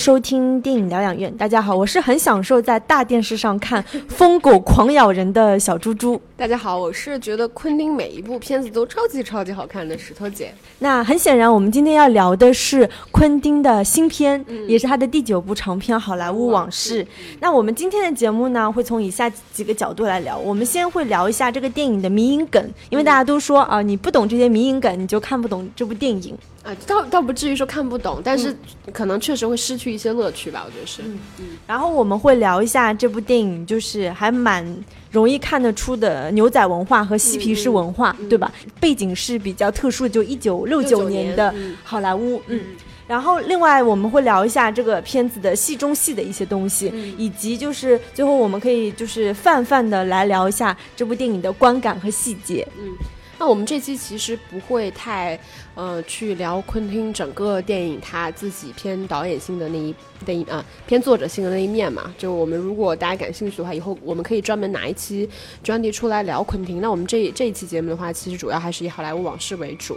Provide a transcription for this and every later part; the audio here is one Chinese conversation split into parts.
收听电影疗养院。大家好，我是很享受在大电视上看疯狗狂咬人的小猪猪。大家好，我是觉得昆汀每一部片子都超级超级好看的石头姐。那很显然，我们今天要聊的是昆汀的新片，也是他的第九部长片《好莱坞往事》。那我们今天的节目呢，会从以下几个角度来聊。我们先会聊一下这个电影的迷影梗，因为大家都说啊，你不懂这些迷影梗，你就看不懂这部电影。啊，倒倒不至于说看不懂，但是可能确实会失去一些乐趣吧，我觉得是。嗯嗯。然后我们会聊一下这部电影，就是还蛮容易看得出的牛仔文化和嬉皮士文化，对吧？背景是比较特殊的，就一九六九年的好莱坞。嗯。然后另外我们会聊一下这个片子的戏中戏的一些东西，以及就是最后我们可以就是泛泛的来聊一下这部电影的观感和细节。嗯。那我们这期其实不会太，呃，去聊昆汀整个电影他自己偏导演性的那一那一啊偏作者性的那一面嘛。就我们如果大家感兴趣的话，以后我们可以专门拿一期专题出来聊昆汀。那我们这这一期节目的话，其实主要还是以好莱坞往事为主。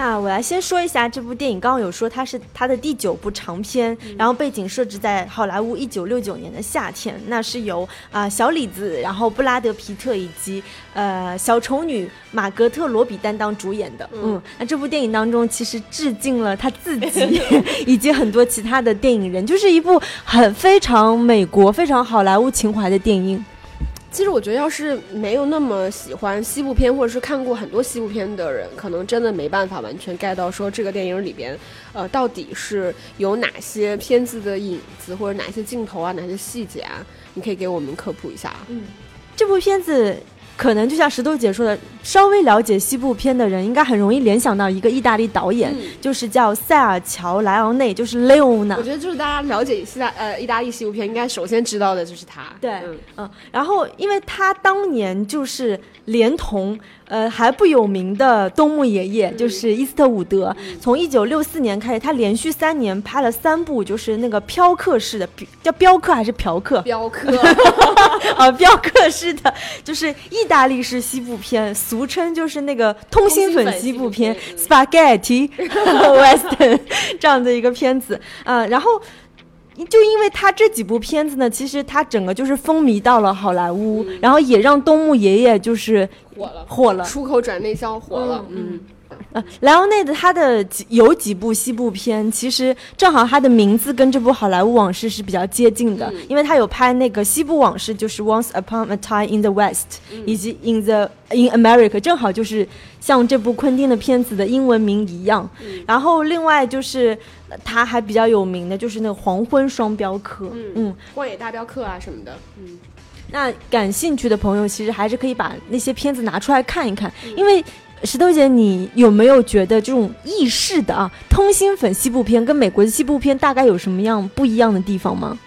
那我来先说一下这部电影，刚刚有说它是它的第九部长片，然后背景设置在好莱坞一九六九年的夏天，那是由啊小李子，然后布拉德皮特以及呃小丑女玛格特罗比担当主演的。嗯，那这部电影当中其实致敬了他自己 以及很多其他的电影人，就是一部很非常美国、非常好莱坞情怀的电影。其实我觉得，要是没有那么喜欢西部片，或者是看过很多西部片的人，可能真的没办法完全 get 到说这个电影里边，呃，到底是有哪些片子的影子，或者哪些镜头啊，哪些细节啊，你可以给我们科普一下。嗯，这部片子。可能就像石头姐说的，稍微了解西部片的人，应该很容易联想到一个意大利导演，就是叫塞尔乔·莱昂内，就是 Leon。我觉得就是大家了解西大呃意大利西部片，应该首先知道的就是他。对，嗯，然后因为他当年就是连同。呃，还不有名的东木爷爷就是伊斯特伍德，从一九六四年开始，他连续三年拍了三部，就是那个嫖客式的，叫镖客还是嫖客？镖客，啊，镖客 式的，就是意大利式西部片，俗称就是那个通心粉西部片，spaghetti western 这样的一个片子，啊，然后。就因为他这几部片子呢，其实他整个就是风靡到了好莱坞，然后也让东木爷爷就是火了，火了，出口转内销火了，嗯。呃，莱昂内的他的几有几部西部片，其实正好他的名字跟这部《好莱坞往事》是比较接近的，因为他有拍那个西部往事，就是《Once Upon a Time in the West》，以及《In the In America》，正好就是像这部昆汀的片子的英文名一样。然后另外就是他还比较有名的就是那个《黄昏双镖客》，嗯，《荒野大镖客》啊什么的，嗯。那感兴趣的朋友其实还是可以把那些片子拿出来看一看，因为。石头姐，你有没有觉得这种意式的啊通心粉西部片跟美国的西部片大概有什么样不一样的地方吗？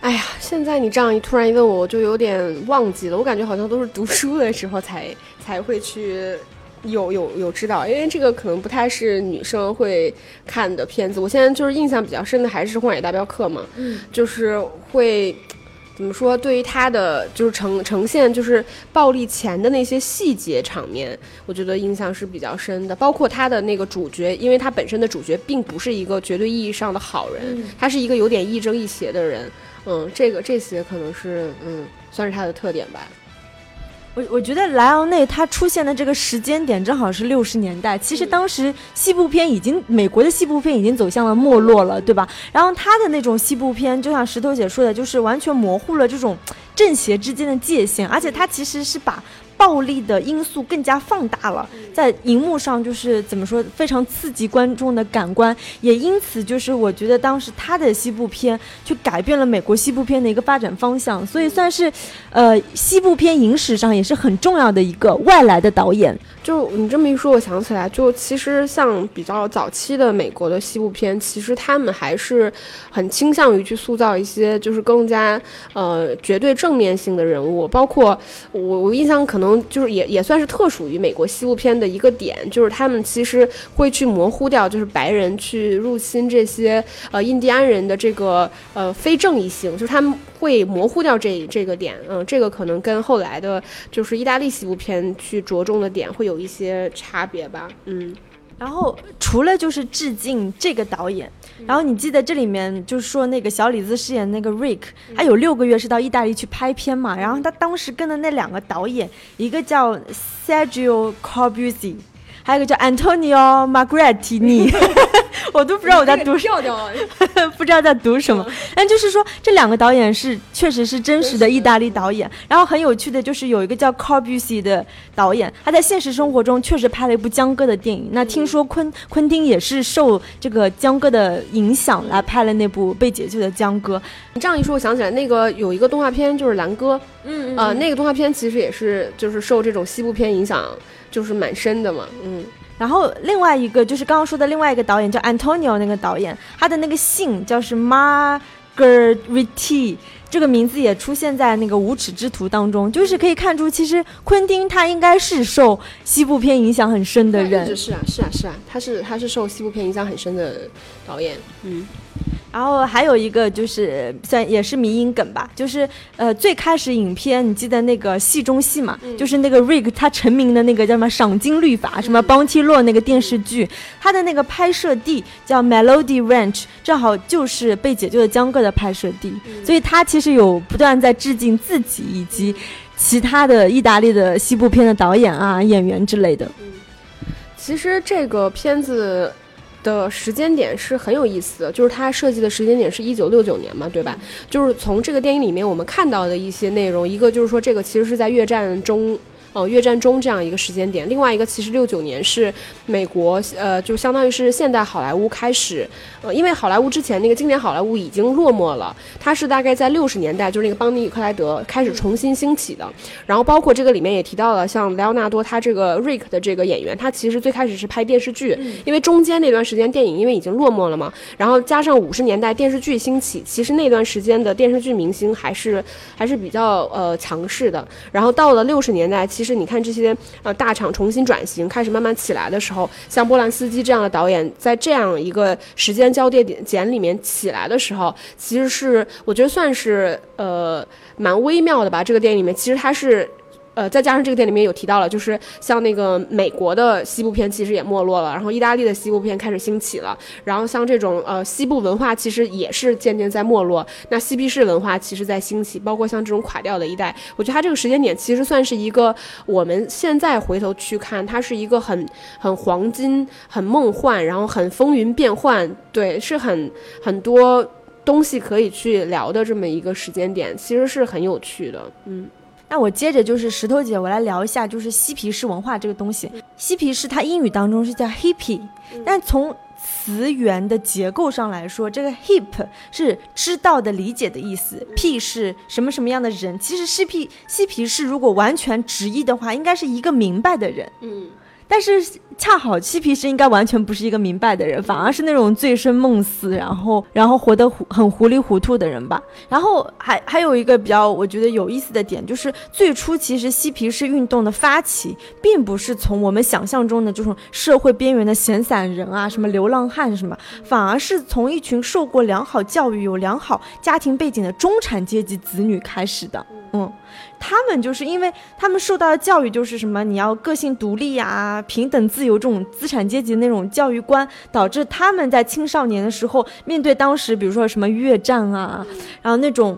哎呀，现在你这样一突然一问我，我就有点忘记了。我感觉好像都是读书的时候才才会去有有有知道，因为这个可能不太是女生会看的片子。我现在就是印象比较深的还是《荒野大镖客》嘛，嗯，就是会。怎么说？对于他的就是呈呈现，就是暴力前的那些细节场面，我觉得印象是比较深的。包括他的那个主角，因为他本身的主角并不是一个绝对意义上的好人，他是一个有点亦正亦邪的人。嗯，这个这些可能是嗯，算是他的特点吧。我我觉得莱昂内他出现的这个时间点正好是六十年代，其实当时西部片已经美国的西部片已经走向了没落了，对吧？然后他的那种西部片，就像石头姐说的，就是完全模糊了这种正邪之间的界限，而且他其实是把。暴力的因素更加放大了，在荧幕上就是怎么说，非常刺激观众的感官，也因此就是我觉得当时他的西部片就改变了美国西部片的一个发展方向，所以算是，呃，西部片影史上也是很重要的一个外来的导演。就你这么一说，我想起来，就其实像比较早期的美国的西部片，其实他们还是很倾向于去塑造一些就是更加呃绝对正面性的人物，包括我我印象可能。就是也也算是特属于美国西部片的一个点，就是他们其实会去模糊掉，就是白人去入侵这些呃印第安人的这个呃非正义性，就是他们会模糊掉这这个点，嗯，这个可能跟后来的就是意大利西部片去着重的点会有一些差别吧，嗯。然后除了就是致敬这个导演，然后你记得这里面就是说那个小李子饰演那个 Rick，他有六个月是到意大利去拍片嘛，然后他当时跟的那两个导演，一个叫 Sergio Corbucci。还有一个叫 Antonio Margretini，我都不知道我在读，调调，不知道在读什么。但就是说，这两个导演是确实是真实的意大利导演。然后很有趣的就是有一个叫 Corbucci 的导演，他在现实生活中确实拍了一部江歌的电影。那听说昆昆汀也是受这个江歌的影响来拍了那部被解救的江歌。你这样一说，我想起来那个有一个动画片就是蓝哥，嗯呃，那个动画片其实也是就是受这种西部片影响。就是蛮深的嘛，嗯，然后另外一个就是刚刚说的另外一个导演叫 Antonio，那个导演他的那个姓叫是 Margheriti，这个名字也出现在那个无耻之徒当中，就是可以看出其实昆汀他应该是受西部片影响很深的人，是啊是啊是啊，他是他是受西部片影响很深的导演，嗯。然后还有一个就是算也是迷因梗吧，就是呃最开始影片你记得那个戏中戏嘛，就是那个 Rick 他成名的那个叫什么赏金律法什么邦提洛那个电视剧，他的那个拍摄地叫 Melody Ranch，正好就是被解救的江哥的拍摄地，所以他其实有不断在致敬自己以及其他的意大利的西部片的导演啊演员之类的。其实这个片子。的时间点是很有意思的，就是它设计的时间点是一九六九年嘛，对吧？就是从这个电影里面我们看到的一些内容，一个就是说这个其实是在越战中。呃，越战中这样一个时间点，另外一个其实六九年是美国，呃，就相当于是现代好莱坞开始，呃，因为好莱坞之前那个经典好莱坞已经落寞了，它是大概在六十年代，就是那个邦尼与克莱德开始重新兴起的。然后包括这个里面也提到了，像莱昂纳多他这个瑞克的这个演员，他其实最开始是拍电视剧，因为中间那段时间电影因为已经落寞了嘛，然后加上五十年代电视剧兴起，其实那段时间的电视剧明星还是还是比较呃强势的。然后到了六十年代。其其实你看这些呃大厂重新转型，开始慢慢起来的时候，像波兰斯基这样的导演，在这样一个时间交叠点点里面起来的时候，其实是我觉得算是呃蛮微妙的吧。这个电影里面，其实它是。呃，再加上这个店里面有提到了，就是像那个美国的西部片其实也没落了，然后意大利的西部片开始兴起了，然后像这种呃西部文化其实也是渐渐在没落，那嬉皮士文化其实在兴起，包括像这种垮掉的一代，我觉得它这个时间点其实算是一个我们现在回头去看，它是一个很很黄金、很梦幻，然后很风云变幻，对，是很很多东西可以去聊的这么一个时间点，其实是很有趣的，嗯。那我接着就是石头姐，我来聊一下，就是嬉皮士文化这个东西。嬉皮士它英语当中是叫 hippie，但从词源的结构上来说，这个 hip 是知道的、理解的意思，p 是什么什么样的人。其实嬉皮嬉皮士如果完全直译的话，应该是一个明白的人。嗯。但是恰好嬉皮士应该完全不是一个明白的人，反而是那种醉生梦死，然后然后活得糊很糊里糊涂的人吧。然后还还有一个比较我觉得有意思的点，就是最初其实嬉皮士运动的发起，并不是从我们想象中的这种社会边缘的闲散人啊，什么流浪汉什么，反而是从一群受过良好教育、有良好家庭背景的中产阶级子女开始的。嗯。他们就是因为他们受到的教育就是什么，你要个性独立呀、平等自由这种资产阶级那种教育观，导致他们在青少年的时候面对当时比如说什么越战啊，然后那种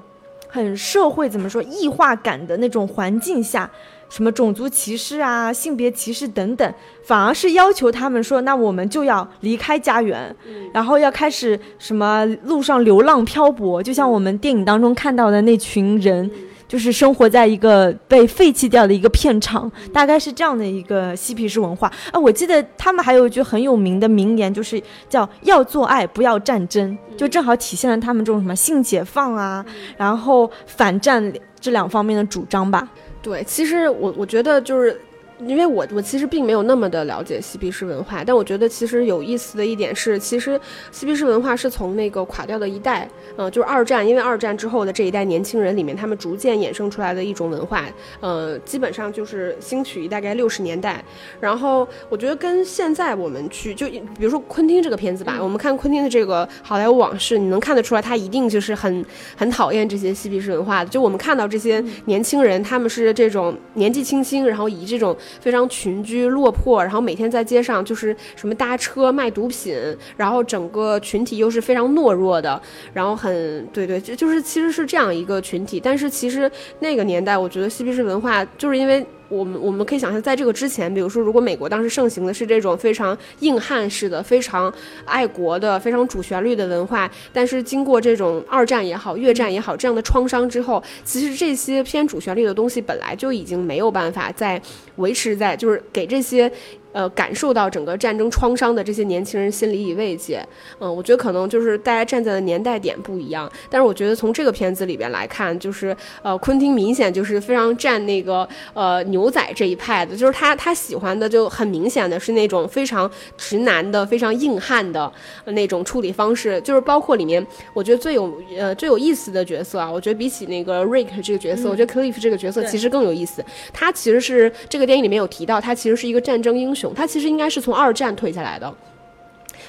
很社会怎么说异化感的那种环境下，什么种族歧视啊、性别歧视等等，反而是要求他们说，那我们就要离开家园，然后要开始什么路上流浪漂泊，就像我们电影当中看到的那群人。就是生活在一个被废弃掉的一个片场，大概是这样的一个嬉皮士文化啊。我记得他们还有一句很有名的名言，就是叫“要做爱，不要战争”，就正好体现了他们这种什么性解放啊，然后反战这两方面的主张吧。对，其实我我觉得就是。因为我我其实并没有那么的了解嬉皮士文化，但我觉得其实有意思的一点是，其实嬉皮士文化是从那个垮掉的一代，嗯，就是二战，因为二战之后的这一代年轻人里面，他们逐渐衍生出来的一种文化，呃，基本上就是兴起于大概六十年代。然后我觉得跟现在我们去就比如说昆汀这个片子吧，我们看昆汀的这个好莱坞往事，你能看得出来，他一定就是很很讨厌这些嬉皮士文化的。就我们看到这些年轻人，他们是这种年纪轻轻，然后以这种非常群居落魄，然后每天在街上就是什么搭车卖毒品，然后整个群体又是非常懦弱的，然后很对对，就就是其实是这样一个群体。但是其实那个年代，我觉得嬉皮士文化就是因为。我们我们可以想象，在这个之前，比如说，如果美国当时盛行的是这种非常硬汉式的、非常爱国的、非常主旋律的文化，但是经过这种二战也好、越战也好这样的创伤之后，其实这些偏主旋律的东西本来就已经没有办法再维持在，就是给这些。呃，感受到整个战争创伤的这些年轻人心里以慰藉，嗯，我觉得可能就是大家站在的年代点不一样，但是我觉得从这个片子里边来看，就是呃，昆汀明显就是非常站那个呃牛仔这一派的，就是他他喜欢的就很明显的是那种非常直男的、非常硬汉的那种处理方式，就是包括里面我觉得最有呃最有意思的角色啊，我觉得比起那个 Rick 这个角色，我觉得 Cliff 这个角色其实更有意思，他其实是这个电影里面有提到，他其实是一个战争英雄。他其实应该是从二战退下来的，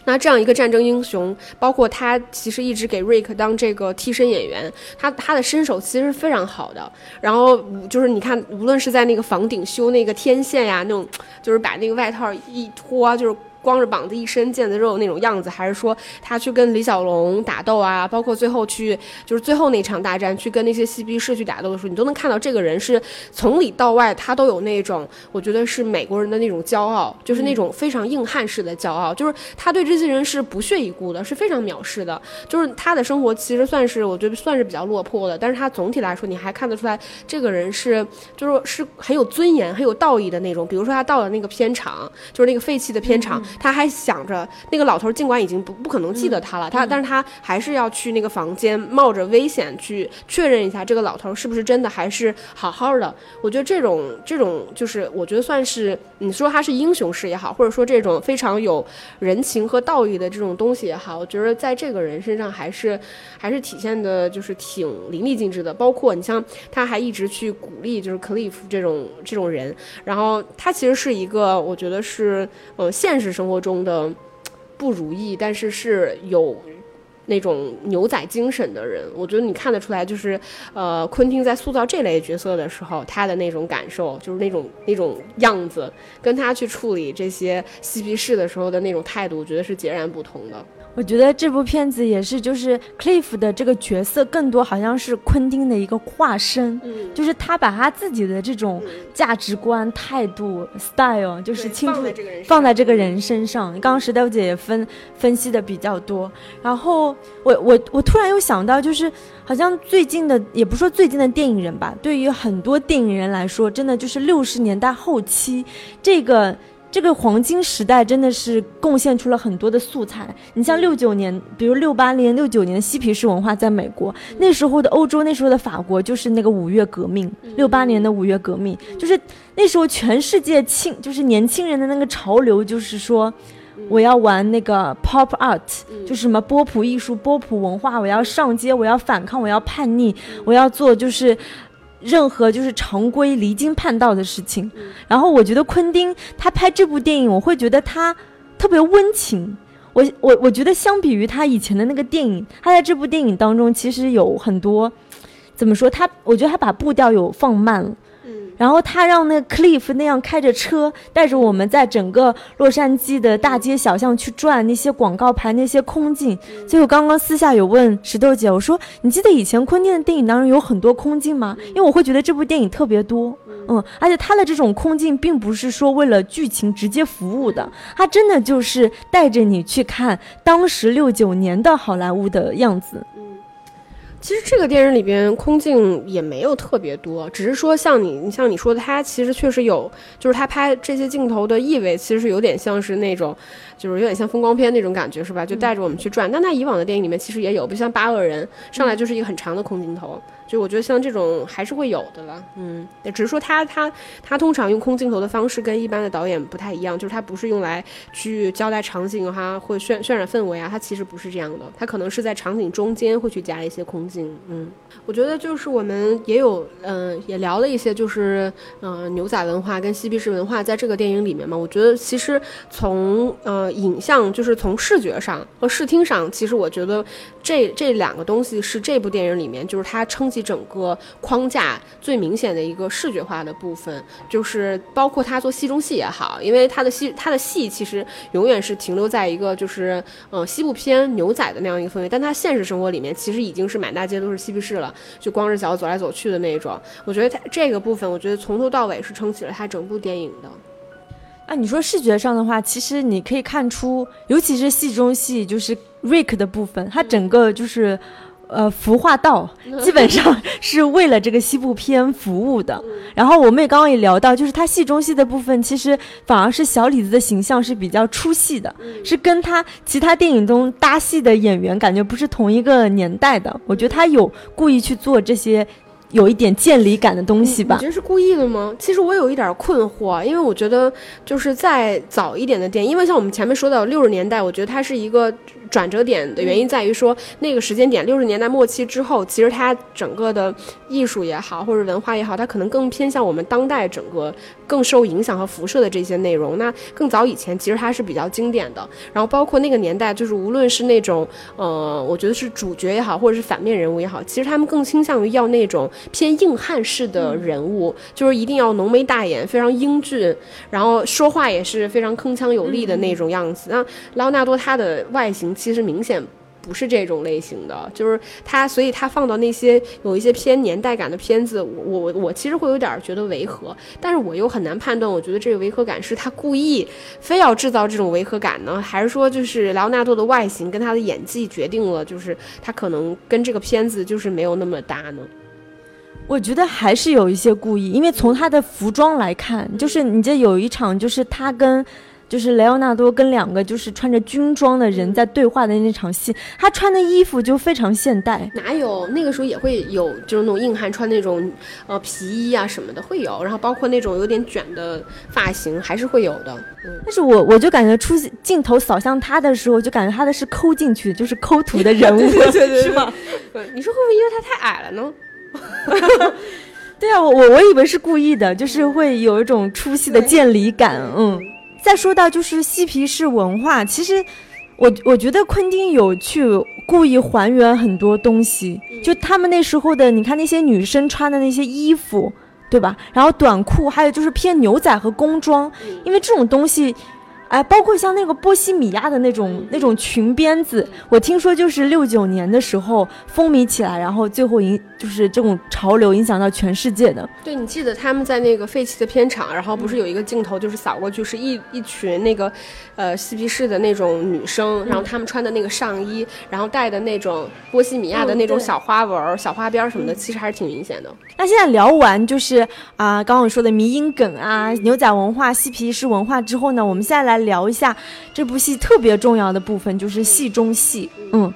那这样一个战争英雄，包括他其实一直给瑞克当这个替身演员，他他的身手其实是非常好的。然后就是你看，无论是在那个房顶修那个天线呀，那种就是把那个外套一脱，就是。光着膀子一身腱子肉那种样子，还是说他去跟李小龙打斗啊？包括最后去就是最后那场大战去跟那些嬉皮士去打斗的时候，你都能看到这个人是从里到外他都有那种我觉得是美国人的那种骄傲，就是那种非常硬汉式的骄傲，就是他对这些人是不屑一顾的，是非常藐视的。就是他的生活其实算是我觉得算是比较落魄的，但是他总体来说你还看得出来这个人是就是是很有尊严、很有道义的那种。比如说他到了那个片场，就是那个废弃的片场。他还想着那个老头，尽管已经不不可能记得他了，他但是他还是要去那个房间，冒着危险去确认一下这个老头是不是真的还是好好的。我觉得这种这种就是，我觉得算是你说他是英雄式也好，或者说这种非常有人情和道义的这种东西也好，我觉得在这个人身上还是还是体现的，就是挺淋漓尽致的。包括你像他还一直去鼓励，就是 Cliff 这种这种人，然后他其实是一个，我觉得是呃现实生生活。中的不如意，但是是有那种牛仔精神的人，我觉得你看得出来，就是呃，昆汀在塑造这类角色的时候，他的那种感受，就是那种那种样子，跟他去处理这些嬉皮士的时候的那种态度，我觉得是截然不同的。我觉得这部片子也是，就是 Cliff 的这个角色更多好像是昆汀的一个化身，嗯，就是他把他自己的这种价值观、态度、style，就是清楚放在这个人身上。刚刚石头姐也分分析的比较多，然后我我我突然又想到，就是好像最近的，也不说最近的电影人吧，对于很多电影人来说，真的就是六十年代后期这个。这个黄金时代真的是贡献出了很多的素材。你像六九年，比如六八年、六九年的嬉皮士文化在美国，那时候的欧洲，那时候的法国就是那个五月革命。六八年的五月革命，就是那时候全世界青，就是年轻人的那个潮流，就是说我要玩那个 pop art，就是什么波普艺术、波普文化，我要上街，我要反抗，我要叛逆，我要做就是。任何就是常规离经叛道的事情，然后我觉得昆汀他拍这部电影，我会觉得他特别温情。我我我觉得相比于他以前的那个电影，他在这部电影当中其实有很多，怎么说？他我觉得他把步调有放慢了。然后他让那个 Cliff 那样开着车，带着我们在整个洛杉矶的大街小巷去转那些广告牌、那些空镜。所以我刚刚私下有问石头姐，我说你记得以前昆汀的电影当中有很多空镜吗？因为我会觉得这部电影特别多，嗯，而且他的这种空镜并不是说为了剧情直接服务的，他真的就是带着你去看当时六九年的好莱坞的样子。其实这个电影里边空镜也没有特别多，只是说像你，你像你说的，他其实确实有，就是他拍这些镜头的意味，其实是有点像是那种，就是有点像风光片那种感觉，是吧？就带着我们去转。但他以往的电影里面其实也有，不像《八恶人》，上来就是一个很长的空镜头。就我觉得像这种还是会有的了，嗯，只是说他他他通常用空镜头的方式跟一般的导演不太一样，就是他不是用来去交代场景哈，会渲渲染氛围啊，他其实不是这样的，他可能是在场景中间会去加一些空镜，嗯，我觉得就是我们也有嗯也聊了一些就是嗯牛仔文化跟嬉皮士文化在这个电影里面嘛，我觉得其实从呃，影像就是从视觉上和视听上，其实我觉得这这两个东西是这部电影里面就是它撑起整个框架最明显的一个视觉化的部分，就是包括他做戏中戏也好，因为他的戏他的戏其实永远是停留在一个就是呃西部片牛仔的那样一个氛围，但他现实生活里面其实已经是满大街都是嬉皮士了，就光着脚走来走去的那种。我觉得他这个部分，我觉得从头到尾是撑起了他整部电影的。啊，你说视觉上的话，其实你可以看出，尤其是戏中戏，就是 Rick 的部分，它整个就是，呃，服化道基本上是为了这个西部片服务的。然后我们也刚刚也聊到，就是他戏中戏的部分，其实反而是小李子的形象是比较出戏的，是跟他其他电影中搭戏的演员感觉不是同一个年代的。我觉得他有故意去做这些。有一点见离感的东西吧？你觉得是故意的吗？其实我有一点困惑，因为我觉得就是再早一点的电影，因为像我们前面说到六十年代，我觉得它是一个。转折点的原因在于说，那个时间点六十年代末期之后，其实它整个的艺术也好，或者文化也好，它可能更偏向我们当代整个更受影响和辐射的这些内容。那更早以前，其实它是比较经典的。然后包括那个年代，就是无论是那种呃，我觉得是主角也好，或者是反面人物也好，其实他们更倾向于要那种偏硬汉式的人物，就是一定要浓眉大眼，非常英俊，然后说话也是非常铿锵有力的那种样子。那莱昂纳多他的外形。其实明显不是这种类型的，就是他，所以他放到那些有一些偏年代感的片子，我我我其实会有点觉得违和，但是我又很难判断，我觉得这个违和感是他故意非要制造这种违和感呢，还是说就是莱昂纳多的外形跟他的演技决定了，就是他可能跟这个片子就是没有那么搭呢？我觉得还是有一些故意，因为从他的服装来看，就是你这有一场就是他跟。就是雷奥纳多跟两个就是穿着军装的人在对话的那场戏，他穿的衣服就非常现代。哪有那个时候也会有，就是那种硬汉穿那种呃皮衣啊什么的会有，然后包括那种有点卷的发型还是会有的。嗯，但是我我就感觉出镜头扫向他的时候，就感觉他的是抠进去，就是抠图的人物，对对对，是吗？你说会不会因为他太矮了呢？对啊，我我我以为是故意的，就是会有一种出戏的见离感，嗯。再说到就是嬉皮士文化，其实我我觉得昆汀有去故意还原很多东西，就他们那时候的，你看那些女生穿的那些衣服，对吧？然后短裤，还有就是偏牛仔和工装，因为这种东西。哎，包括像那个波西米亚的那种那种裙边子，我听说就是六九年的时候风靡起来，然后最后影就是这种潮流影响到全世界的。对，你记得他们在那个废弃的片场，然后不是有一个镜头就是扫过去是一一群那个，呃，嬉皮士的那种女生，然后她们穿的那个上衣，然后戴的那种波西米亚的那种小花纹、小花边什么的，其实还是挺明显的。那现在聊完就是啊，刚刚我说的迷因梗啊、牛仔文化、嬉皮士文化之后呢，我们现在来。聊一下这部戏特别重要的部分，就是戏中戏。嗯，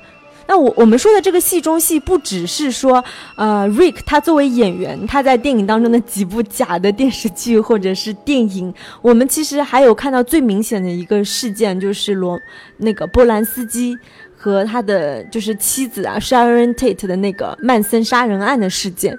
那我我们说的这个戏中戏，不只是说，呃，Rick 他作为演员，他在电影当中的几部假的电视剧或者是电影，我们其实还有看到最明显的一个事件，就是罗那个波兰斯基和他的就是妻子啊，Sharon Tate 的那个曼森杀人案的事件。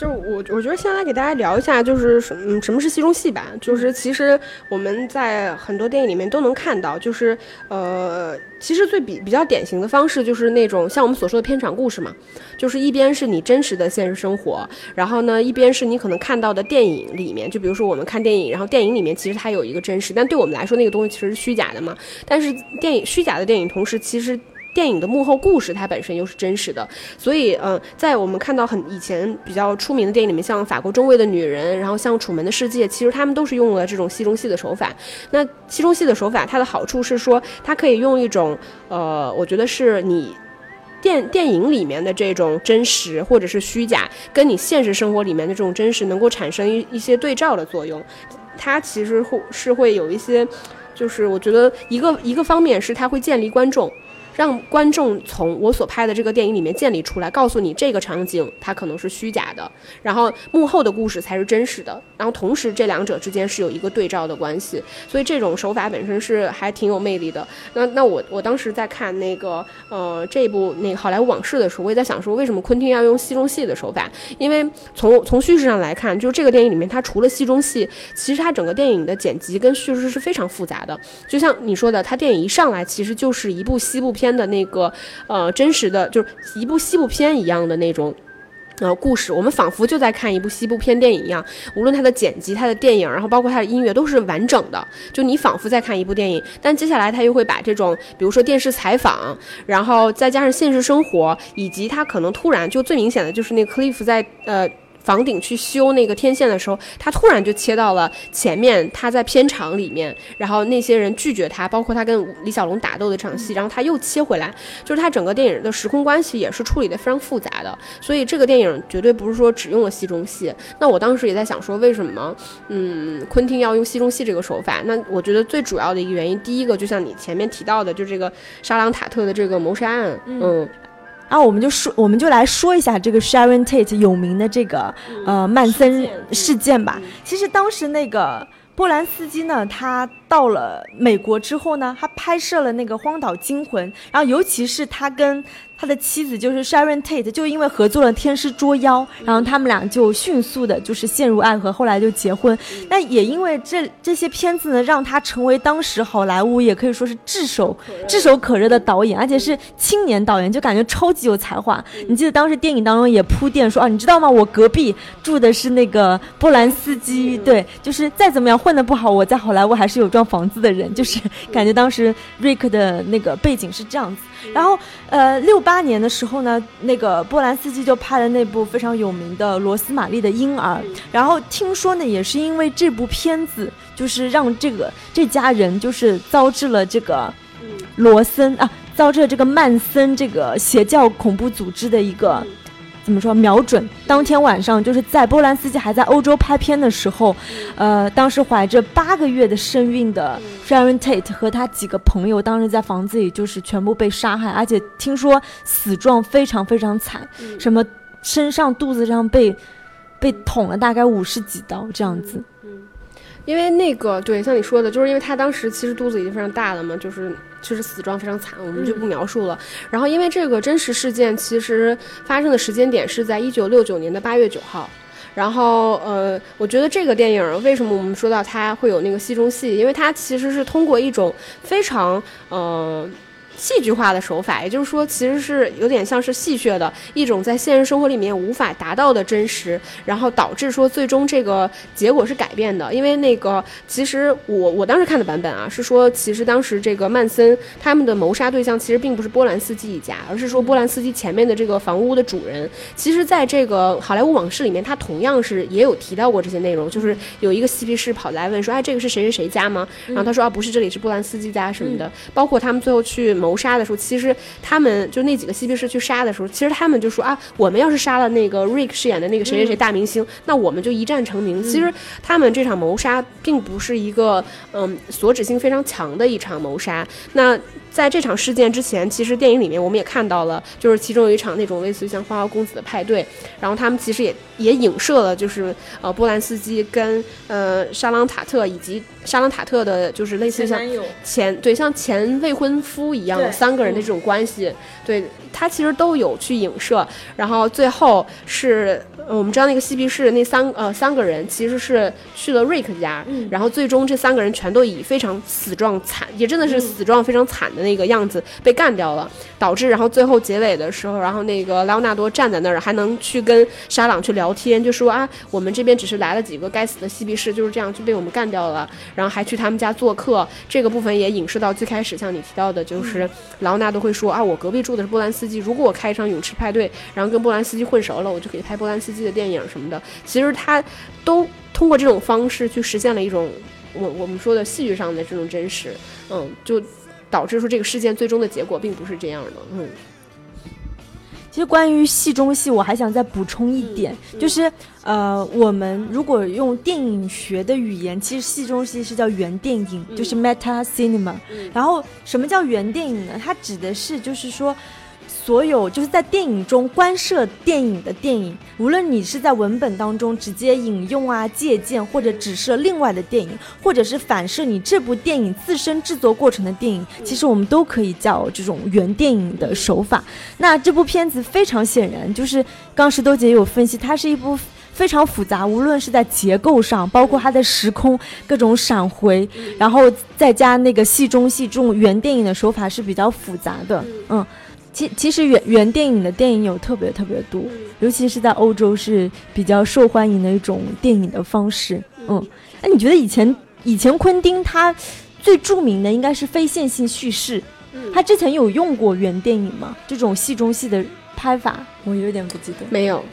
就是我，我觉得先来给大家聊一下，就是什嗯，什么是戏中戏吧？就是其实我们在很多电影里面都能看到，就是呃，其实最比比较典型的方式就是那种像我们所说的片场故事嘛，就是一边是你真实的现实生活，然后呢，一边是你可能看到的电影里面，就比如说我们看电影，然后电影里面其实它有一个真实，但对我们来说那个东西其实是虚假的嘛。但是电影虚假的电影同时其实。电影的幕后故事，它本身又是真实的，所以，嗯，在我们看到很以前比较出名的电影里面，像《法国中尉的女人》，然后像《楚门的世界》，其实他们都是用了这种戏中戏的手法。那戏中戏的手法，它的好处是说，它可以用一种，呃，我觉得是你电电影里面的这种真实或者是虚假，跟你现实生活里面的这种真实，能够产生一一些对照的作用。它其实会是会有一些，就是我觉得一个一个方面是它会建立观众。让观众从我所拍的这个电影里面建立出来，告诉你这个场景它可能是虚假的，然后幕后的故事才是真实的，然后同时这两者之间是有一个对照的关系，所以这种手法本身是还挺有魅力的。那那我我当时在看那个呃这部那个《好莱坞往事》的时候，我也在想说，为什么昆汀要用戏中戏的手法？因为从从叙事上来看，就是这个电影里面它除了戏中戏，其实它整个电影的剪辑跟叙事是非常复杂的。就像你说的，它电影一上来其实就是一部西部片的那个呃真实的，就是一部西部片一样的那种。呃，故事我们仿佛就在看一部西部片电影一样，无论它的剪辑、它的电影，然后包括它的音乐都是完整的，就你仿佛在看一部电影。但接下来他又会把这种，比如说电视采访，然后再加上现实生活，以及他可能突然就最明显的就是那个克利夫在呃。房顶去修那个天线的时候，他突然就切到了前面他在片场里面，然后那些人拒绝他，包括他跟李小龙打斗的这场戏，然后他又切回来，就是他整个电影的时空关系也是处理的非常复杂的，所以这个电影绝对不是说只用了戏中戏。那我当时也在想说，为什么嗯，昆汀要用戏中戏这个手法？那我觉得最主要的一个原因，第一个就像你前面提到的，就这个沙朗塔特的这个谋杀案，嗯。然后我们就说，我们就来说一下这个 Sharon Tate 有名的这个呃曼森事件吧。其实当时那个波兰斯基呢，他到了美国之后呢，他拍摄了那个《荒岛惊魂》，然后尤其是他跟。他的妻子就是 Sharon Tate，就因为合作了《天师捉妖》，然后他们俩就迅速的，就是陷入爱河，后来就结婚。那也因为这这些片子呢，让他成为当时好莱坞也可以说是炙手炙手可热的导演，而且是青年导演，就感觉超级有才华。你记得当时电影当中也铺垫说啊，你知道吗？我隔壁住的是那个波兰斯基，对，就是再怎么样混的不好，我在好莱坞还是有幢房子的人，就是感觉当时 Rick 的那个背景是这样子。然后，呃，六八年的时候呢，那个波兰斯基就拍了那部非常有名的《罗斯玛丽的婴儿》。然后听说呢，也是因为这部片子，就是让这个这家人就是遭致了这个罗森啊，遭致了这个曼森这个邪教恐怖组织的一个。怎么说？瞄准当天晚上，就是在波兰斯基还在欧洲拍片的时候，呃，当时怀着八个月的身孕的 Sharon Tate 和他几个朋友，当时在房子里就是全部被杀害，而且听说死状非常非常惨，什么身上、肚子上被被捅了大概五十几刀这样子。因为那个对，像你说的，就是因为他当时其实肚子已经非常大了嘛，就是。确实死状非常惨，我们就不描述了。然后，因为这个真实事件其实发生的时间点是在一九六九年的八月九号。然后，呃，我觉得这个电影为什么我们说到它会有那个戏中戏，因为它其实是通过一种非常，呃。戏剧化的手法，也就是说，其实是有点像是戏谑的一种在现实生活里面无法达到的真实，然后导致说最终这个结果是改变的。因为那个，其实我我当时看的版本啊，是说其实当时这个曼森他们的谋杀对象其实并不是波兰斯基一家，而是说波兰斯基前面的这个房屋的主人。其实，在这个好莱坞往事里面，他同样是也有提到过这些内容，就是有一个嬉皮士跑来问说：“哎，这个是谁谁谁家吗？”然后他说：“啊，不是，这里是波兰斯基家什么的。”包括他们最后去谋。谋杀的时候，其实他们就那几个嬉皮士去杀的时候，其实他们就说啊，我们要是杀了那个 Rick 饰演的那个谁谁谁大明星，那我们就一战成名。其实他们这场谋杀并不是一个嗯所指性非常强的一场谋杀。那在这场事件之前，其实电影里面我们也看到了，就是其中有一场那种类似于像花花公子的派对，然后他们其实也也影射了，就是呃波兰斯基跟呃沙朗塔特以及。沙朗塔特的，就是类似像前对像前未婚夫一样的三个人的这种关系，对他其实都有去影射。然后最后是我们知道那个嬉皮士那三呃三个人其实是去了瑞克家，然后最终这三个人全都以非常死状惨，也真的是死状非常惨的那个样子被干掉了，导致然后最后结尾的时候，然后那个莱昂纳多站在那儿还能去跟沙朗去聊天，就说啊我们这边只是来了几个该死的嬉皮士，就是这样就被我们干掉了。然后还去他们家做客，这个部分也影射到最开始，像你提到的，就是莱昂纳多会说啊，我隔壁住的是波兰斯基，如果我开一场泳池派对，然后跟波兰斯基混熟了，我就可以拍波兰斯基的电影什么的。其实他都通过这种方式去实现了一种我我们说的戏剧上的这种真实，嗯，就导致说这个事件最终的结果并不是这样的，嗯。其实关于戏中戏，我还想再补充一点，就是呃，我们如果用电影学的语言，其实戏中戏是叫原电影，就是 meta cinema。然后什么叫原电影呢？它指的是就是说。所有就是在电影中关涉电影的电影，无论你是在文本当中直接引用啊、借鉴，或者指涉另外的电影，或者是反射你这部电影自身制作过程的电影，其实我们都可以叫这种原电影的手法。那这部片子非常显然，就是刚石头姐有分析，它是一部非常复杂，无论是在结构上，包括它的时空各种闪回，然后再加那个戏中戏这种原电影的手法是比较复杂的，嗯。其其实原原电影的电影有特别特别多，尤其是在欧洲是比较受欢迎的一种电影的方式。嗯，哎，你觉得以前以前昆汀他最著名的应该是非线性叙事，他之前有用过原电影吗？这种戏中戏的拍法，我有点不记得。没有。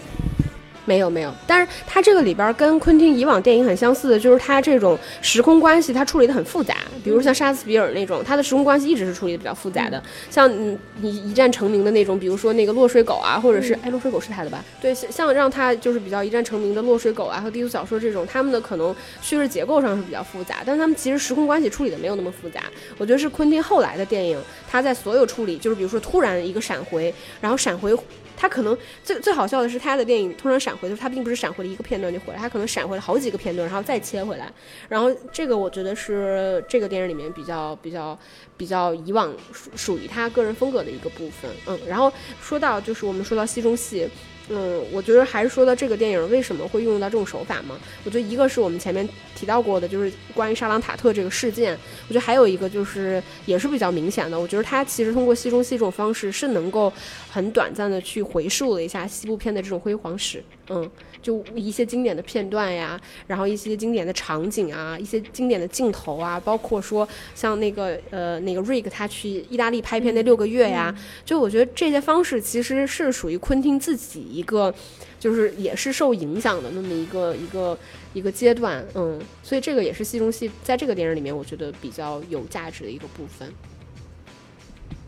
没有没有，但是它这个里边跟昆汀以往电影很相似的，就是它这种时空关系，它处理的很复杂。比如像杀死比尔那种，它的时空关系一直是处理的比较复杂的。像嗯，你一战成名的那种，比如说那个落水狗啊，或者是哎，落水狗是他的吧？对，像让他就是比较一战成名的落水狗啊和低俗小说这种，他们的可能叙事结构上是比较复杂，但他们其实时空关系处理的没有那么复杂。我觉得是昆汀后来的电影，他在所有处理，就是比如说突然一个闪回，然后闪回。他可能最最好笑的是，他的电影通常闪回，的时候他并不是闪回了一个片段就回来，他可能闪回了好几个片段，然后再切回来。然后这个我觉得是这个电影里面比较比较比较以往属属于他个人风格的一个部分。嗯，然后说到就是我们说到戏中戏。嗯，我觉得还是说到这个电影为什么会运用到这种手法嘛？我觉得一个是我们前面提到过的，就是关于沙朗塔特这个事件。我觉得还有一个就是也是比较明显的，我觉得他其实通过戏中戏这种方式是能够很短暂的去回溯了一下西部片的这种辉煌史。嗯。就一些经典的片段呀，然后一些经典的场景啊，一些经典的镜头啊，包括说像那个呃那个 Rick 他去意大利拍片那六个月呀，就我觉得这些方式其实是属于昆汀自己一个，就是也是受影响的那么一个一个一个阶段，嗯，所以这个也是戏中戏在这个电影里面我觉得比较有价值的一个部分。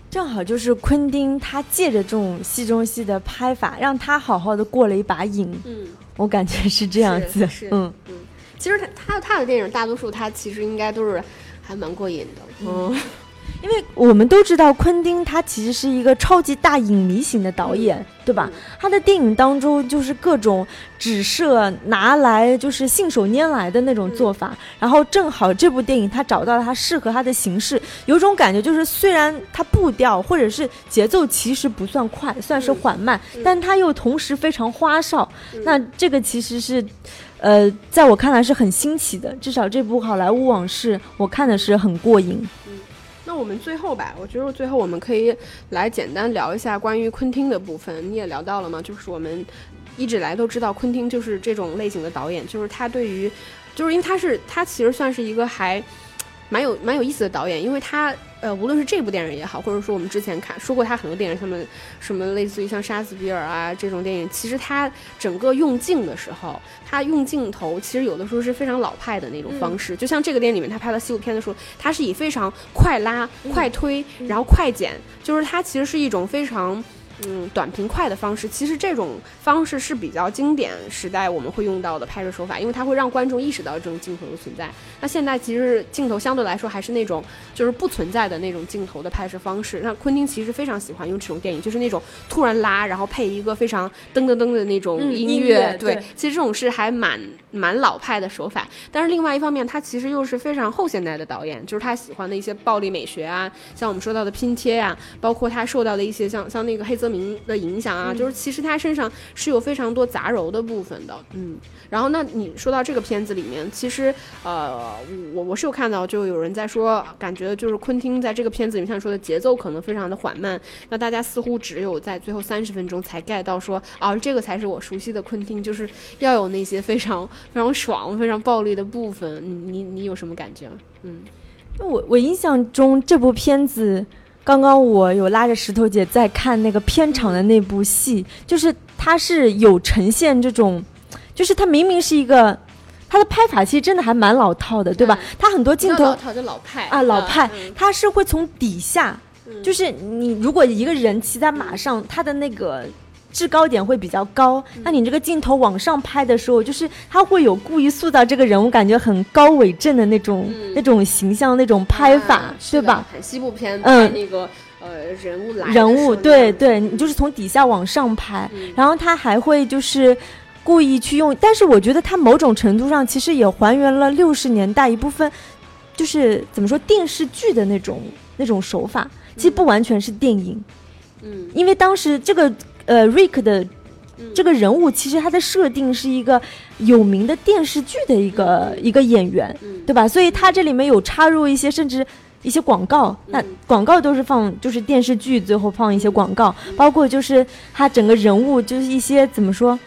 正好就是昆汀他借着这种戏中戏的拍法，让他好好的过了一把瘾。嗯，我感觉是这样子。嗯嗯，其实他他他的电影大多数他其实应该都是还蛮过瘾的。嗯。因为我们都知道，昆汀他其实是一个超级大影迷型的导演，对吧？他的电影当中就是各种指涉拿来就是信手拈来的那种做法，然后正好这部电影他找到了他适合他的形式，有种感觉就是虽然他步调或者是节奏其实不算快，算是缓慢，但他又同时非常花哨。那这个其实是，呃，在我看来是很新奇的，至少这部《好莱坞往事》我看的是很过瘾。我们最后吧，我觉得最后我们可以来简单聊一下关于昆汀的部分。你也聊到了吗？就是我们一直来都知道，昆汀就是这种类型的导演，就是他对于，就是因为他是他其实算是一个还。蛮有蛮有意思的导演，因为他呃，无论是这部电影也好，或者说我们之前看说过他很多电影，什么什么类似于像《杀死比尔》啊这种电影，其实他整个用镜的时候，他用镜头其实有的时候是非常老派的那种方式，就像这个电影里面他拍的西部片的时候，他是以非常快拉、快推，然后快剪，就是他其实是一种非常。嗯，短平快的方式，其实这种方式是比较经典时代我们会用到的拍摄手法，因为它会让观众意识到这种镜头的存在。那现在其实镜头相对来说还是那种就是不存在的那种镜头的拍摄方式。那昆汀其实非常喜欢用这种电影，就是那种突然拉，然后配一个非常噔噔噔的那种音乐。对，其实这种是还蛮蛮老派的手法。但是另外一方面，他其实又是非常后现代的导演，就是他喜欢的一些暴力美学啊，像我们说到的拼贴呀，包括他受到的一些像像那个黑泽。名的影响啊，就是其实他身上是有非常多杂糅的部分的，嗯。然后那你说到这个片子里面，其实呃，我我是有看到，就有人在说，感觉就是昆汀在这个片子里面像说的节奏可能非常的缓慢，那大家似乎只有在最后三十分钟才 get 到说，啊，这个才是我熟悉的昆汀，就是要有那些非常非常爽、非常暴力的部分。你你你有什么感觉？嗯，那我我印象中这部片子。刚刚我有拉着石头姐在看那个片场的那部戏，就是它是有呈现这种，就是它明明是一个，它的拍法其实真的还蛮老套的，对吧？它很多镜头老套就老派啊，老派，它是会从底下就是你如果一个人骑在马上，他的那个。制高点会比较高，那你这个镜头往上拍的时候，就是他会有故意塑造这个人物感觉很高伟正的那种、那种形象、那种拍法，啊对吧？？西部片，嗯。那个呃人物来人物，对对，你就是从底下往上拍，嗯。然后他还会就是故意去用，但是我觉得他某种程度上其实也还原了六十年代一部分，就是怎么说电视剧的那种那种手法，其实不完全是电影，嗯。因为当时这个呃 Rick 的嗯这个人物其实他的设定是一个有名的电视剧的一个、一个演员，嗯对吧？所以他这里面有插入一些甚至一些广告，那嗯广告都是放就是电视剧最后放一些广告，包括就是他整个人物就是一些怎么说，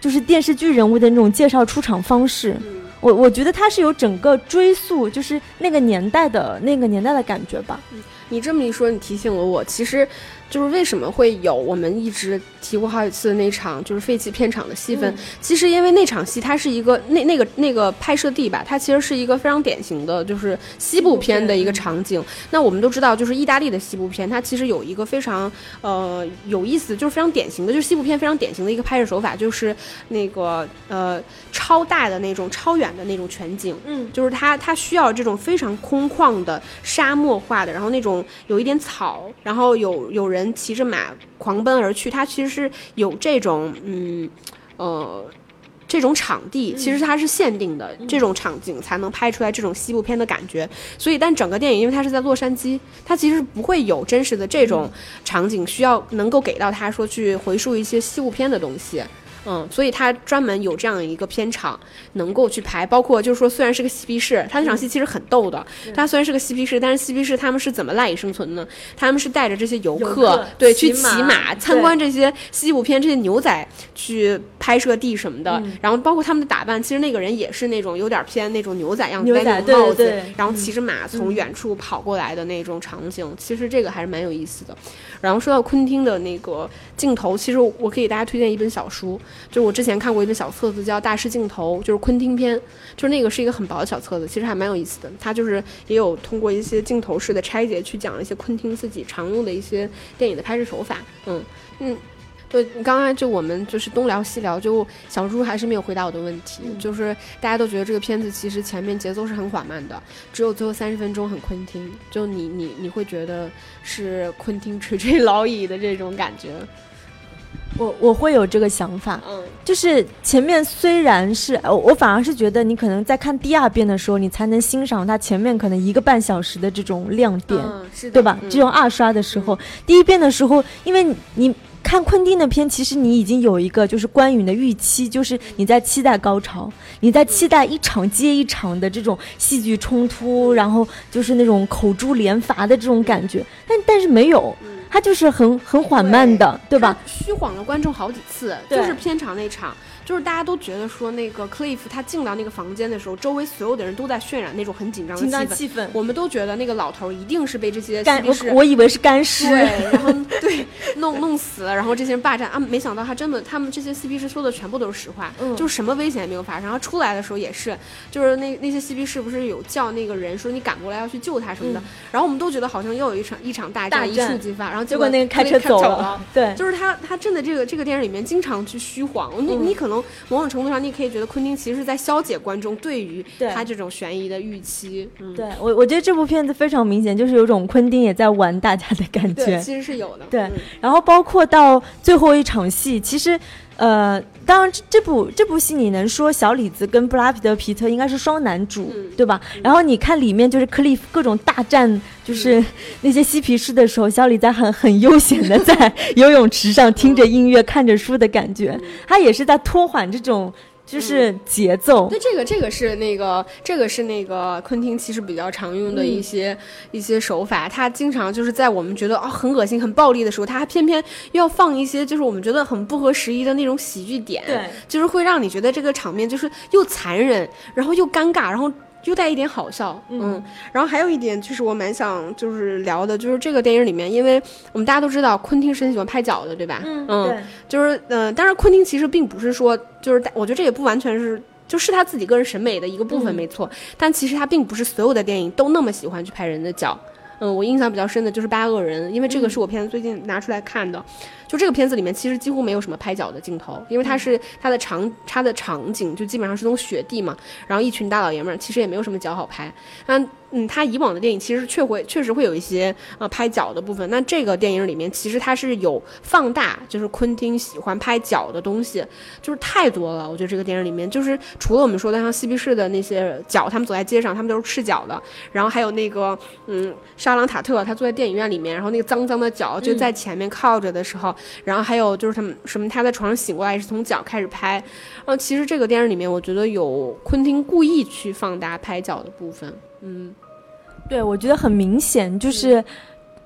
就是电视剧人物的那种介绍出场方式。嗯我我觉得他是有整个追溯，就是那个年代的那个年代的感觉吧。你这么一说，你提醒了我，其实就是为什么会有我们一直提过好几次的那场就是废弃片场的戏份。嗯其实因为那场戏它是一个那那个那个拍摄地吧，它其实是一个非常典型的就是西部片的一个场景。那我们都知道，就是意大利的西部片，它其实有一个非常呃有意思，就是非常典型的，就是西部片非常典型的一个拍摄手法，就是那个呃超大的那种超远的那种全景。嗯，就是它它需要这种非常空旷的沙漠化的，然后那种有一点草，然后有有人骑着马狂奔而去，它其实是有这种嗯呃。这种场地其实它是限定的，这种场景才能拍出来这种西部片的感觉。所以，但整个电影因为它是在洛杉矶，它其实不会有真实的这种场景，需要能够给到他说去回溯一些西部片的东西。嗯，所以他专门有这样一个片场，能够去排，包括就是说，虽然是个嬉皮士，他那场戏其实很逗的。他虽然是个嬉皮士，但是嬉皮士他们是怎么赖以生存呢？他们是带着这些游客，对，去骑马参观这些西部片这些牛仔去拍摄地什么的。嗯然后包括他们的打扮，其实那个人也是那种有点偏那种牛仔样子，戴那种帽子，然后骑着马从远处跑过来的那种场景，其实这个还是蛮有意思的。然后说到昆汀的那个镜头，其实我可以给大家推荐一本小书，就是我之前看过一本小册子叫《大师镜头》，就是昆汀篇，就是那个是一个很薄的小册子，其实还蛮有意思的。它就是也有通过一些镜头式的拆解去讲了一些昆汀自己常用的一些电影的拍摄手法。嗯嗯。对，刚刚就我们就是东聊西聊，就小猪还是没有回答我的问题，就是大家都觉得这个片子其实前面节奏是很缓慢的，只有最后三十分钟很昆汀，就你你你会觉得是昆汀垂垂老矣的这种感觉，我我会有这个想法，嗯。就是前面虽然是我我反而是觉得你可能在看第二遍的时候，你才能欣赏它前面可能一个半小时的这种亮点，嗯，是的，对吧？嗯。这种二刷的时候，第一遍的时候，因为你你看昆汀的片，其实你已经有一个就是观影的预期，就是你在期待高潮，你在期待一场接一场的这种戏剧冲突，然后就是那种口诛连伐的这种感觉，但但是没有，它就是很很缓慢的，对吧？？虚晃了观众好几次，就是片场那场，就是大家都觉得说那个 Cliff 他进到那个房间的时候，周围所有的人都在渲染那种很紧张的气氛，气氛，我们都觉得那个老头儿一定是被这些干我嬉皮士我以为是干 尸，对，然后对弄弄死了，然后这些人霸占啊，没想到他真的，他们这些 CP 师说的全部都是实话，嗯。就是什么危险也没有发生。然后出来的时候也是，就是那那些 CP 师不是有叫那个人说你赶过来要去救他什么的，嗯。然后我们都觉得好像又有一场一场大战。一触即发，然后结果果那个开车走走了，对，就是他，他真的这个这个电影里面经常去虚晃，你、嗯。你可能某种程度上，你可以觉得昆汀其实是在消解观众对于他这种悬疑的预期。嗯，对我我觉得这部片子非常明显，就是有种昆汀也在玩大家的感对，觉。其实是有的。对嗯然后包括到最后一场戏，其实，呃，当然这这部这部戏你能说小李子跟布拉皮德皮特应该是双男主，嗯。对吧？然后你看里面就是克利夫各种大战，就是那些嬉皮士的时候，小李子很很悠闲的在游泳池上听着音乐、看着书的感觉，他也是在拖缓这种就是节奏。那，这个这个是那个这个是那个昆汀其实比较常用的一些、一些手法，他经常就是在我们觉得啊、很恶心、很暴力的时候，他还偏偏要放一些就是我们觉得很不合时宜的那种喜剧点，对，就是会让你觉得这个场面就是又残忍，然后又尴尬，然后。又带一点好笑，嗯，然后还有一点就是我蛮想就是聊的，就是这个电影里面，因为我们大家都知道昆汀是很喜欢拍脚的，对吧？嗯，嗯对，就是嗯、呃，当然昆汀其实并不是说，就是我觉得这也不完全是。就是他自己个人审美的一个部分，嗯没错。但其实他并不是所有的电影都那么喜欢去拍人的脚，嗯，我印象比较深的就是《八恶人》，因为这个是我片子最近拿出来看的。就这个片子里面其实几乎没有什么拍脚的镜头，因为它是它的场它的场景就基本上是那种雪地嘛，然后一群大老爷们儿，其实也没有什么脚好拍。嗯嗯，他以往的电影其实确会确实会有一些呃拍脚的部分，那这个电影里面其实他是有放大，就是昆汀喜欢拍脚的东西，就是太多了。我觉得这个电影里面就是除了我们说的像嬉皮士的那些脚，他们走在街上，他们都是赤脚的，然后还有那个嗯沙朗塔特他坐在电影院里面，然后那个脏脏的脚就在前面靠着的时候。然后还有就是他们什么，他在床上醒过来是从脚开始拍，嗯，其实这个电影里面我觉得有昆汀故意去放大拍脚的部分，嗯，对，我觉得很明显就是。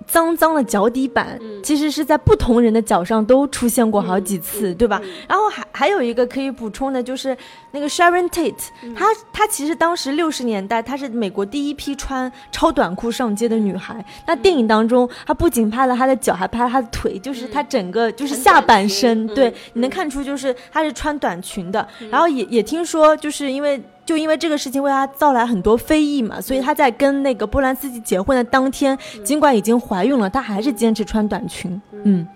脏脏的脚底板，其实是在不同人的脚上都出现过好几次，对吧？然后还还有一个可以补充的，就是那个 Sharon Tate，她她其实当时六十年代，她是美国第一批穿超短裤上街的女孩。那电影当中，她不仅拍了她的脚，还拍了她的腿，就是她整个就是下半身，对，你能看出就是她是穿短裙的。然后也也听说，就是因为。就因为这个事情为他造来很多非议嘛，所以他在跟那个波兰斯基结婚的当天，尽管已经怀孕了，他还是坚持穿短裙。嗯。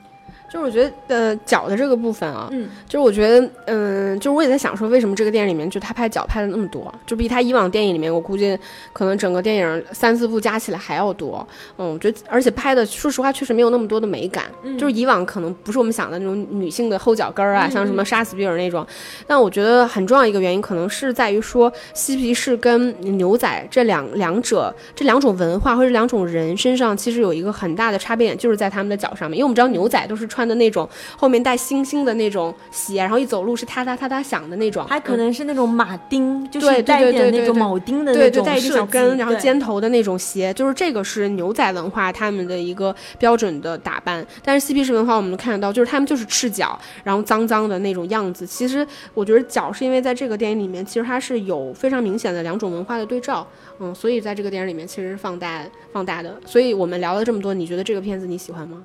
就是我觉得，呃，脚的这个部分啊，嗯，就是我觉得，嗯，就是我也在想说，为什么这个电影里面就他拍脚拍的那么多，就比他以往电影里面，我估计可能整个电影三四部加起来还要多。嗯，我觉得，而且拍的，说实话，确实没有那么多的美感。嗯就是以往可能不是我们想的那种女性的后脚跟儿啊，像什么杀死比尔那种。但我觉得很重要一个原因，可能是在于说，嬉皮士跟牛仔这两两者这两种文化或者两种人身上，其实有一个很大的差别点，就是在他们的脚上面。因为我们知道牛仔都是。穿的那种后面带星星的那种鞋，然后一走路是嗒嗒嗒嗒响的那种，还可能是那种马丁，就是带一点那种铆钉的那种对带一小跟，然后尖头的那种鞋，就是这个是牛仔文化他们的一个标准的打扮。但是嬉皮士文化我们能看得到，就是他们就是赤脚，然后脏脏的那种样子。其实我觉得脚是因为在这个电影里面，其实它是有非常明显的两种文化的对照，嗯，所以在这个电影里面其实是放大放大的。所以我们聊了这么多，你觉得这个片子你喜欢吗？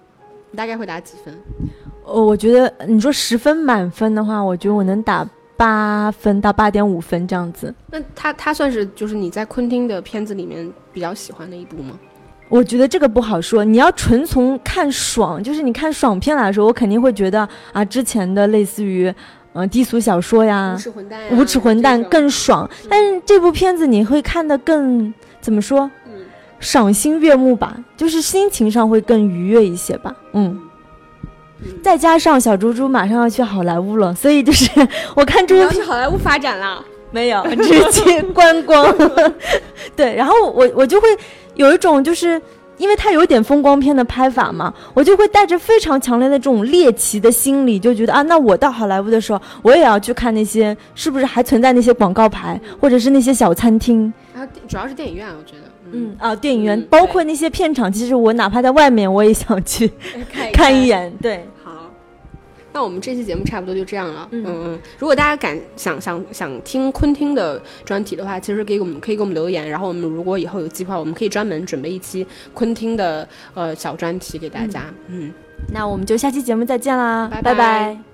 你大概会打几分？哦，我觉得你说十分满分的话，我觉得我能打八分到八点五分这样子。那他他算是就是你在昆汀的片子里面比较喜欢的一部吗？我觉得这个不好说。你要纯从看爽，就是你看爽片来说，我肯定会觉得啊，之前的类似于嗯低俗小说呀、无耻混蛋、无耻混蛋更爽。但是这部片子你会看得更怎么说？赏心悦目吧，就是心情上会更愉悦一些吧。嗯，再加上小猪猪马上要去好莱坞了，所以就是 我看猪猪去好莱坞发展了没有？直接观光。对，然后我我就会有一种就是因为它有点风光片的拍法嘛，我就会带着非常强烈的这种猎奇的心理，就觉得啊，那我到好莱坞的时候，我也要去看那些是不是还存在那些广告牌，或者是那些小餐厅。啊，主要是电影院，我觉得。嗯啊，电影院包括那些片场，其实我哪怕在外面，我也想去 看一眼。对，好，那我们这期节目差不多就这样了。嗯嗯，如果大家敢想想想听昆汀的专题的话，其实给我们可以给我们留言，然后我们如果以后有计划，我们可以专门准备一期昆汀的呃小专题给大家。嗯，那我们就下期节目再见啦，拜拜。